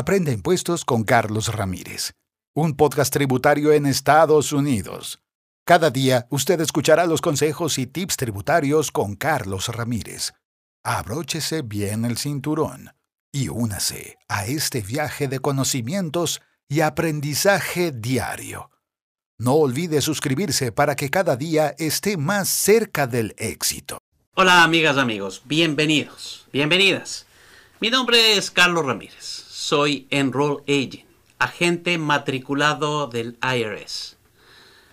Aprende impuestos con Carlos Ramírez, un podcast tributario en Estados Unidos. Cada día usted escuchará los consejos y tips tributarios con Carlos Ramírez. Abróchese bien el cinturón y únase a este viaje de conocimientos y aprendizaje diario. No olvide suscribirse para que cada día esté más cerca del éxito. Hola amigas, amigos, bienvenidos, bienvenidas. Mi nombre es Carlos Ramírez, soy Enroll Agent, agente matriculado del IRS.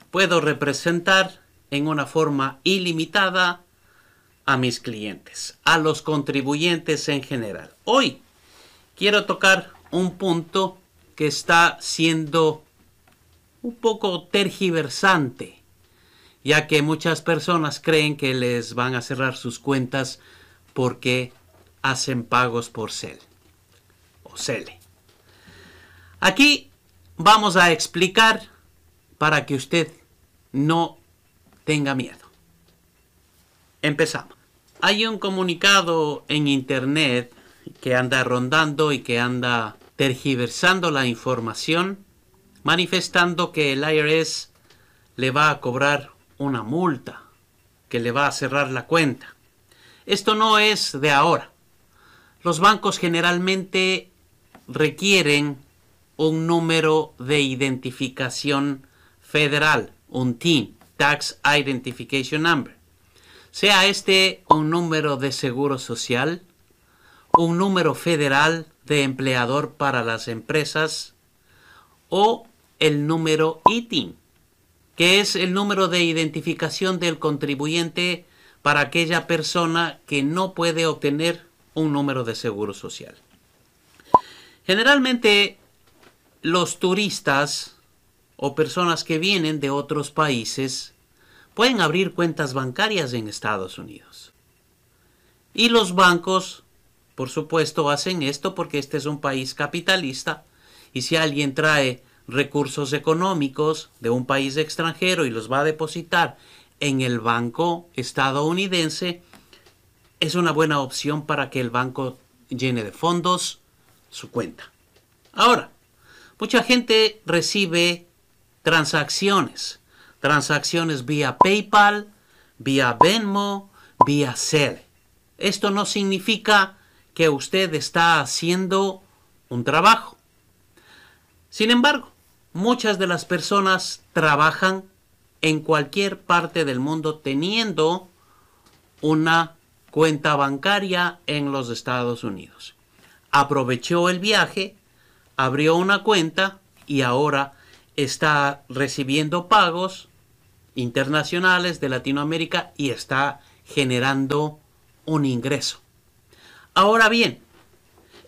Puedo representar en una forma ilimitada a mis clientes, a los contribuyentes en general. Hoy quiero tocar un punto que está siendo un poco tergiversante ya que muchas personas creen que les van a cerrar sus cuentas porque hacen pagos por CEL CELE. Aquí vamos a explicar para que usted no tenga miedo. Empezamos. Hay un comunicado en internet que anda rondando y que anda tergiversando la información, manifestando que el IRS le va a cobrar una multa que le va a cerrar la cuenta. Esto no es de ahora. Los bancos generalmente requieren un número de identificación federal, un TIN, Tax Identification Number. Sea este un número de seguro social, un número federal de empleador para las empresas o el número ITIN que es el número de identificación del contribuyente para aquella persona que no puede obtener un número de seguro social. Generalmente los turistas o personas que vienen de otros países pueden abrir cuentas bancarias en Estados Unidos. Y los bancos, por supuesto, hacen esto porque este es un país capitalista y si alguien trae recursos económicos de un país extranjero y los va a depositar en el banco estadounidense, es una buena opción para que el banco llene de fondos su cuenta. Ahora, mucha gente recibe transacciones, transacciones vía PayPal, vía Venmo, vía Zelle. Esto no significa que usted está haciendo un trabajo. Sin embargo, muchas de las personas trabajan en cualquier parte del mundo teniendo una cuenta bancaria en los Estados Unidos. Aprovechó el viaje, abrió una cuenta y ahora está recibiendo pagos internacionales de Latinoamérica y está generando un ingreso. Ahora bien,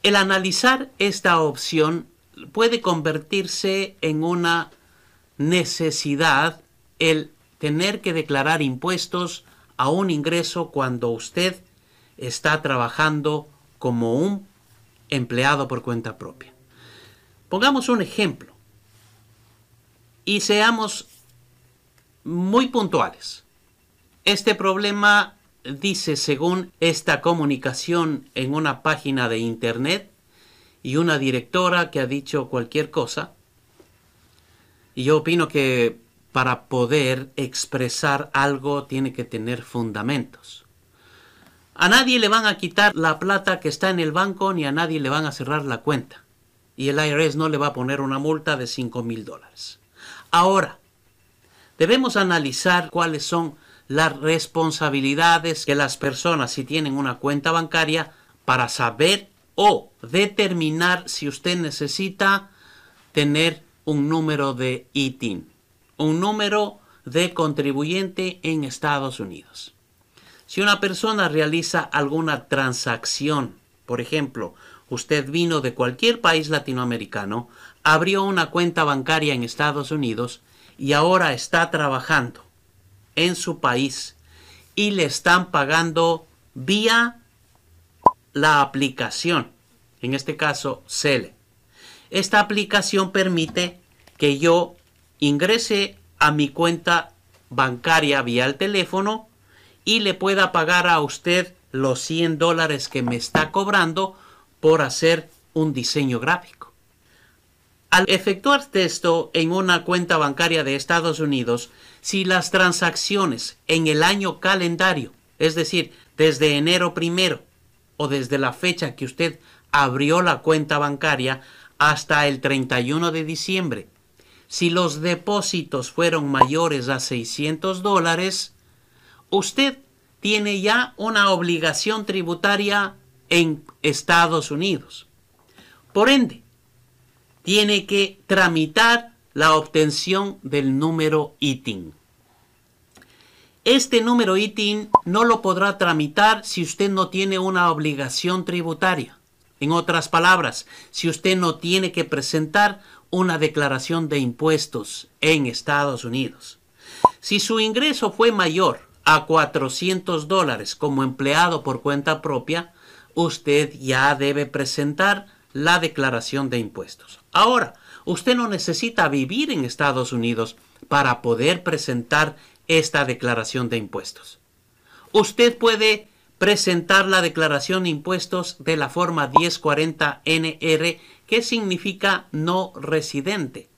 el analizar esta opción puede convertirse en una necesidad el tener que declarar impuestos a un ingreso cuando usted está trabajando como un empleado por cuenta propia. Pongamos un ejemplo y seamos muy puntuales. Este problema dice, según esta comunicación en una página de Internet, y una directora que ha dicho cualquier cosa. Y yo opino que para poder expresar algo tiene que tener fundamentos. A nadie le van a quitar la plata que está en el banco ni a nadie le van a cerrar la cuenta. Y el IRS no le va a poner una multa de 5 mil dólares. Ahora, debemos analizar cuáles son las responsabilidades que las personas si tienen una cuenta bancaria para saber o determinar si usted necesita tener un número de ITIN, un número de contribuyente en Estados Unidos. Si una persona realiza alguna transacción, por ejemplo, usted vino de cualquier país latinoamericano, abrió una cuenta bancaria en Estados Unidos y ahora está trabajando en su país y le están pagando vía la aplicación, en este caso Cele. Esta aplicación permite que yo ingrese a mi cuenta bancaria vía el teléfono y le pueda pagar a usted los 100 dólares que me está cobrando por hacer un diseño gráfico. Al efectuar esto en una cuenta bancaria de Estados Unidos, si las transacciones en el año calendario, es decir, desde enero primero o desde la fecha que usted abrió la cuenta bancaria hasta el 31 de diciembre, si los depósitos fueron mayores a 600 dólares, usted tiene ya una obligación tributaria en Estados Unidos. Por ende, tiene que tramitar la obtención del número ITIN. Este número ITIN no lo podrá tramitar si usted no tiene una obligación tributaria. En otras palabras, si usted no tiene que presentar una declaración de impuestos en Estados Unidos. Si su ingreso fue mayor a 400 dólares como empleado por cuenta propia, usted ya debe presentar la declaración de impuestos. Ahora, usted no necesita vivir en Estados Unidos para poder presentar esta declaración de impuestos. Usted puede presentar la declaración de impuestos de la forma 1040NR que significa no residente.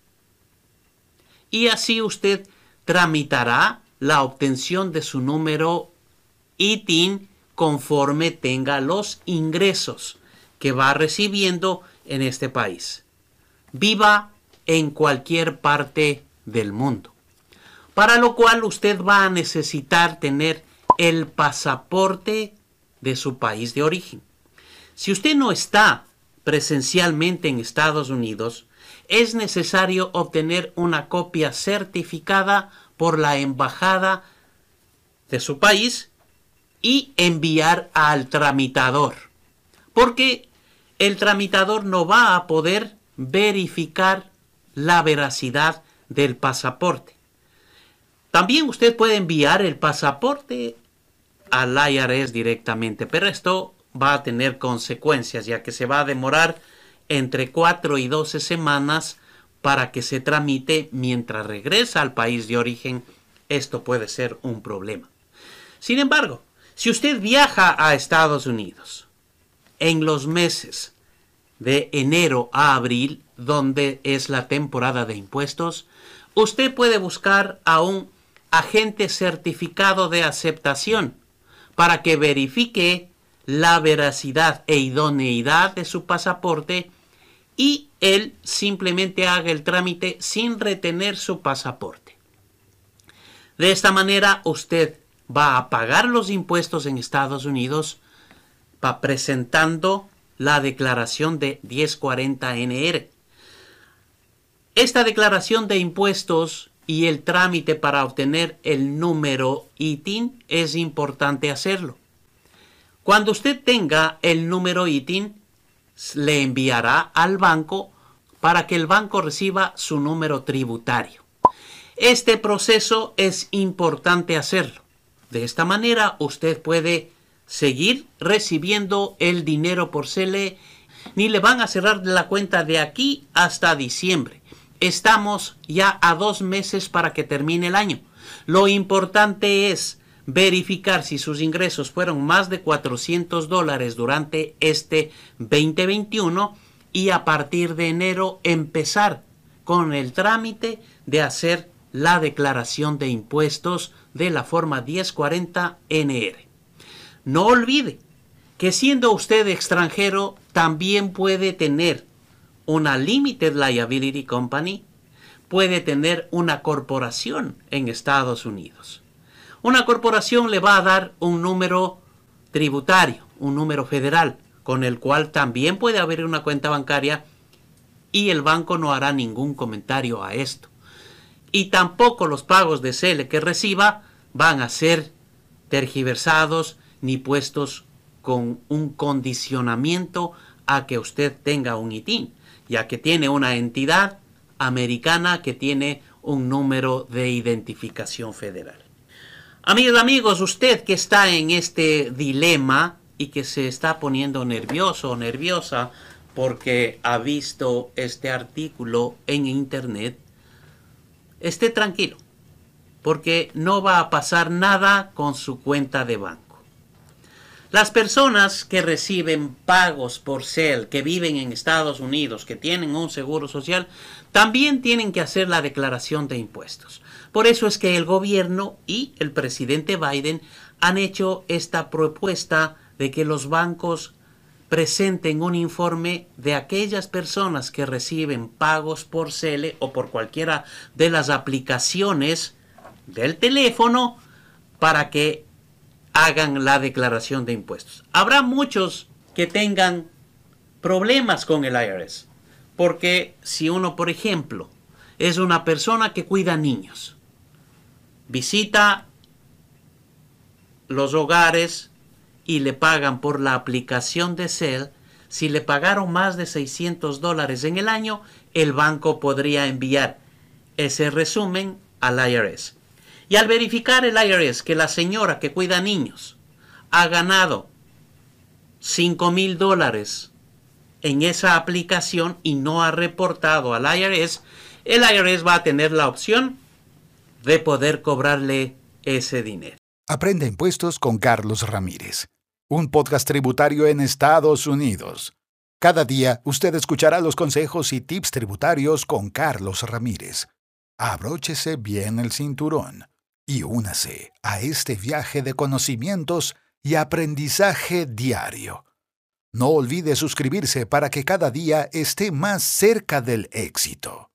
Y así usted tramitará la obtención de su número ITIN conforme tenga los ingresos que va recibiendo en este país. Viva en cualquier parte del mundo. Para lo cual usted va a necesitar tener el pasaporte de su país de origen. Si usted no está presencialmente en Estados Unidos, es necesario obtener una copia certificada por la embajada de su país y enviar al tramitador. Porque el tramitador no va a poder verificar la veracidad del pasaporte. También usted puede enviar el pasaporte al IRS directamente, pero esto va a tener consecuencias, ya que se va a demorar entre 4 y 12 semanas para que se tramite mientras regresa al país de origen. Esto puede ser un problema. Sin embargo, si usted viaja a Estados Unidos en los meses de enero a abril, donde es la temporada de impuestos, usted puede buscar a un agente certificado de aceptación para que verifique la veracidad e idoneidad de su pasaporte y él simplemente haga el trámite sin retener su pasaporte. De esta manera usted va a pagar los impuestos en Estados Unidos presentando la declaración de 1040NR. Esta declaración de impuestos y el trámite para obtener el número ITIN es importante hacerlo. Cuando usted tenga el número ITIN, le enviará al banco para que el banco reciba su número tributario. Este proceso es importante hacerlo. De esta manera usted puede seguir recibiendo el dinero por CELE ni le van a cerrar la cuenta de aquí hasta diciembre. Estamos ya a dos meses para que termine el año. Lo importante es verificar si sus ingresos fueron más de 400 dólares durante este 2021 y a partir de enero empezar con el trámite de hacer la declaración de impuestos de la forma 1040NR. No olvide que siendo usted extranjero también puede tener una Limited Liability Company, puede tener una corporación en Estados Unidos. Una corporación le va a dar un número tributario, un número federal, con el cual también puede haber una cuenta bancaria y el banco no hará ningún comentario a esto. Y tampoco los pagos de CELE que reciba van a ser tergiversados ni puestos con un condicionamiento a que usted tenga un ITIN, ya que tiene una entidad americana que tiene un número de identificación federal. Amigos, amigos, usted que está en este dilema y que se está poniendo nervioso o nerviosa porque ha visto este artículo en internet, esté tranquilo, porque no va a pasar nada con su cuenta de banco. Las personas que reciben pagos por CEL, que viven en Estados Unidos, que tienen un seguro social, también tienen que hacer la declaración de impuestos. Por eso es que el gobierno y el presidente Biden han hecho esta propuesta de que los bancos presenten un informe de aquellas personas que reciben pagos por CEL o por cualquiera de las aplicaciones del teléfono para que hagan la declaración de impuestos. Habrá muchos que tengan problemas con el IRS, porque si uno, por ejemplo, es una persona que cuida niños, visita los hogares y le pagan por la aplicación de CEL, si le pagaron más de 600 dólares en el año, el banco podría enviar ese resumen al IRS. Y al verificar el IRS que la señora que cuida niños ha ganado 5 mil dólares en esa aplicación y no ha reportado al IRS, el IRS va a tener la opción de poder cobrarle ese dinero. Aprende impuestos con Carlos Ramírez, un podcast tributario en Estados Unidos. Cada día usted escuchará los consejos y tips tributarios con Carlos Ramírez. Abróchese bien el cinturón y únase a este viaje de conocimientos y aprendizaje diario. No olvide suscribirse para que cada día esté más cerca del éxito.